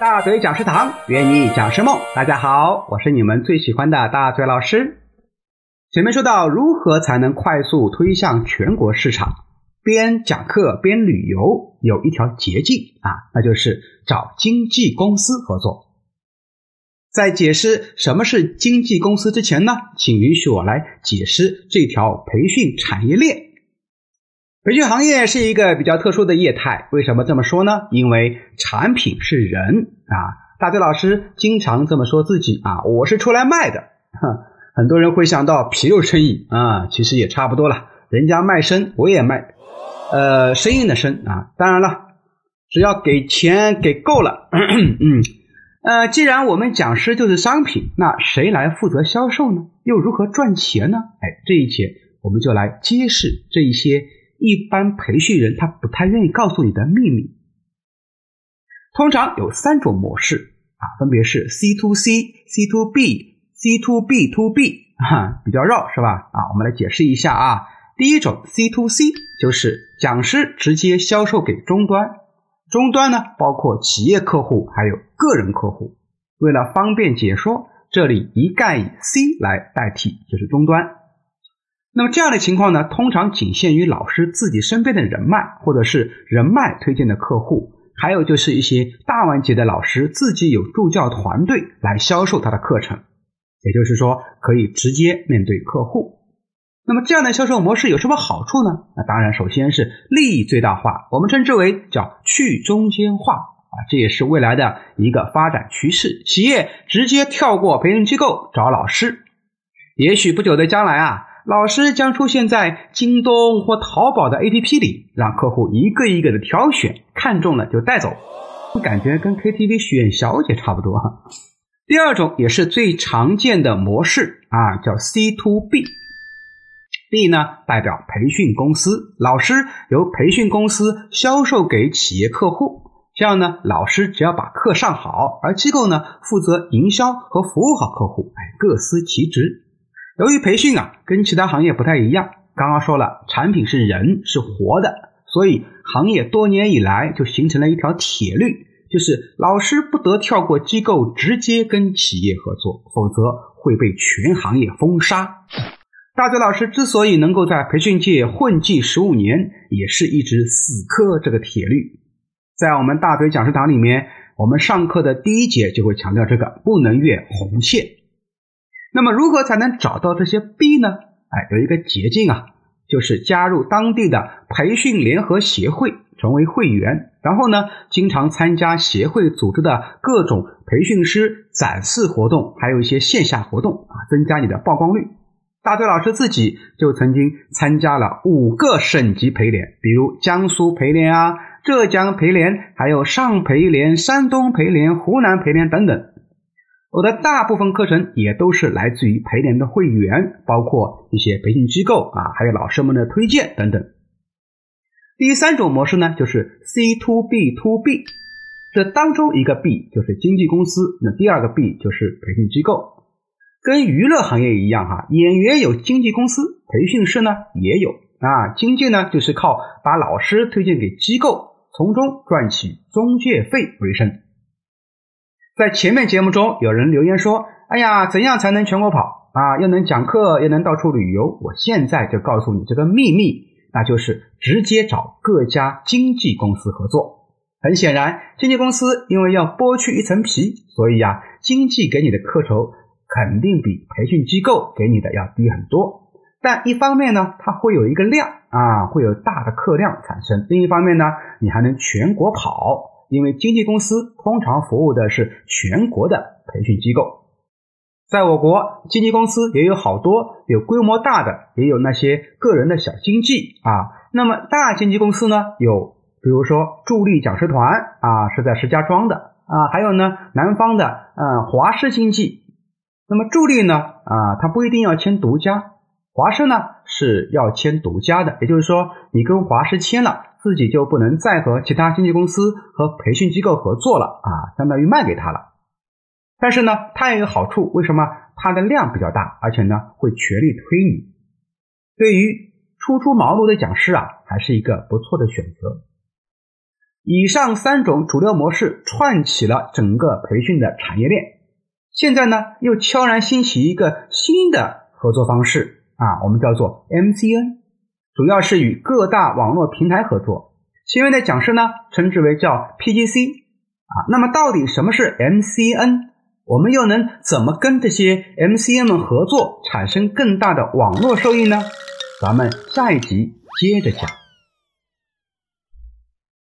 大嘴讲师堂，愿你讲师梦。大家好，我是你们最喜欢的大嘴老师。前面说到如何才能快速推向全国市场，边讲课边旅游有一条捷径啊，那就是找经纪公司合作。在解释什么是经纪公司之前呢，请允许我来解释这条培训产业链。培训行业是一个比较特殊的业态，为什么这么说呢？因为产品是人啊，大嘴老师经常这么说自己啊，我是出来卖的。哼，很多人会想到皮肉生意啊，其实也差不多了，人家卖身，我也卖，呃，生意的生啊。当然了，只要给钱给够了，嗯，呃，既然我们讲师就是商品，那谁来负责销售呢？又如何赚钱呢？哎，这一节我们就来揭示这一些。一般培训人他不太愿意告诉你的秘密，通常有三种模式啊，分别是 C to C、C to B、C to B to B，哈，比较绕是吧？啊，我们来解释一下啊。第一种 C to C 就是讲师直接销售给终端，终端呢包括企业客户还有个人客户。为了方便解说，这里一概以 C 来代替，就是终端。那么这样的情况呢，通常仅限于老师自己身边的人脉，或者是人脉推荐的客户，还有就是一些大完结的老师自己有助教团队来销售他的课程，也就是说可以直接面对客户。那么这样的销售模式有什么好处呢？那当然，首先是利益最大化，我们称之为叫去中间化啊，这也是未来的一个发展趋势。企业直接跳过培训机构找老师，也许不久的将来啊。老师将出现在京东或淘宝的 APP 里，让客户一个一个的挑选，看中了就带走，感觉跟 KTV 选小姐差不多哈。第二种也是最常见的模式啊，叫 C to B，B 呢代表培训公司，老师由培训公司销售给企业客户，这样呢，老师只要把课上好，而机构呢负责营销和服务好客户，哎，各司其职。由于培训啊跟其他行业不太一样，刚刚说了产品是人是活的，所以行业多年以来就形成了一条铁律，就是老师不得跳过机构直接跟企业合作，否则会被全行业封杀。大嘴老师之所以能够在培训界混迹十五年，也是一直死磕这个铁律。在我们大嘴讲师堂里面，我们上课的第一节就会强调这个不能越红线。那么如何才能找到这些 B 呢？哎，有一个捷径啊，就是加入当地的培训联合协会，成为会员，然后呢，经常参加协会组织的各种培训师展示活动，还有一些线下活动啊，增加你的曝光率。大队老师自己就曾经参加了五个省级培联，比如江苏培联啊、浙江培联，还有上培联、山东培联、湖南培联等等。我的大部分课程也都是来自于培联的会员，包括一些培训机构啊，还有老师们的推荐等等。第三种模式呢，就是 C to B to B，这当中一个 B 就是经纪公司，那第二个 B 就是培训机构。跟娱乐行业一样哈，演员有经纪公司，培训师呢也有啊。经纪呢就是靠把老师推荐给机构，从中赚取中介费为生。在前面节目中，有人留言说：“哎呀，怎样才能全国跑啊？又能讲课，又能到处旅游？”我现在就告诉你这个秘密，那就是直接找各家经纪公司合作。很显然，经纪公司因为要剥去一层皮，所以呀，经纪给你的课酬肯定比培训机构给你的要低很多。但一方面呢，它会有一个量啊，会有大的课量产生；另一方面呢，你还能全国跑。因为经纪公司通常服务的是全国的培训机构，在我国，经纪公司也有好多，有规模大的，也有那些个人的小经纪啊。那么大经纪公司呢，有比如说助力讲师团啊，是在石家庄的啊，还有呢南方的嗯华师经纪。那么助力呢啊，它不一定要签独家，华师呢是要签独家的，也就是说你跟华师签了。自己就不能再和其他经纪公司和培训机构合作了啊，相当于卖给他了。但是呢，它也有好处，为什么？它的量比较大，而且呢会全力推你。对于初出茅庐的讲师啊，还是一个不错的选择。以上三种主流模式串起了整个培训的产业链。现在呢，又悄然兴起一个新的合作方式啊，我们叫做 MCN，主要是与各大网络平台合作。新闻的讲师呢，称之为叫 PGC 啊。那么到底什么是 MCN？我们又能怎么跟这些 MCN 们合作，产生更大的网络收益呢？咱们下一集接着讲。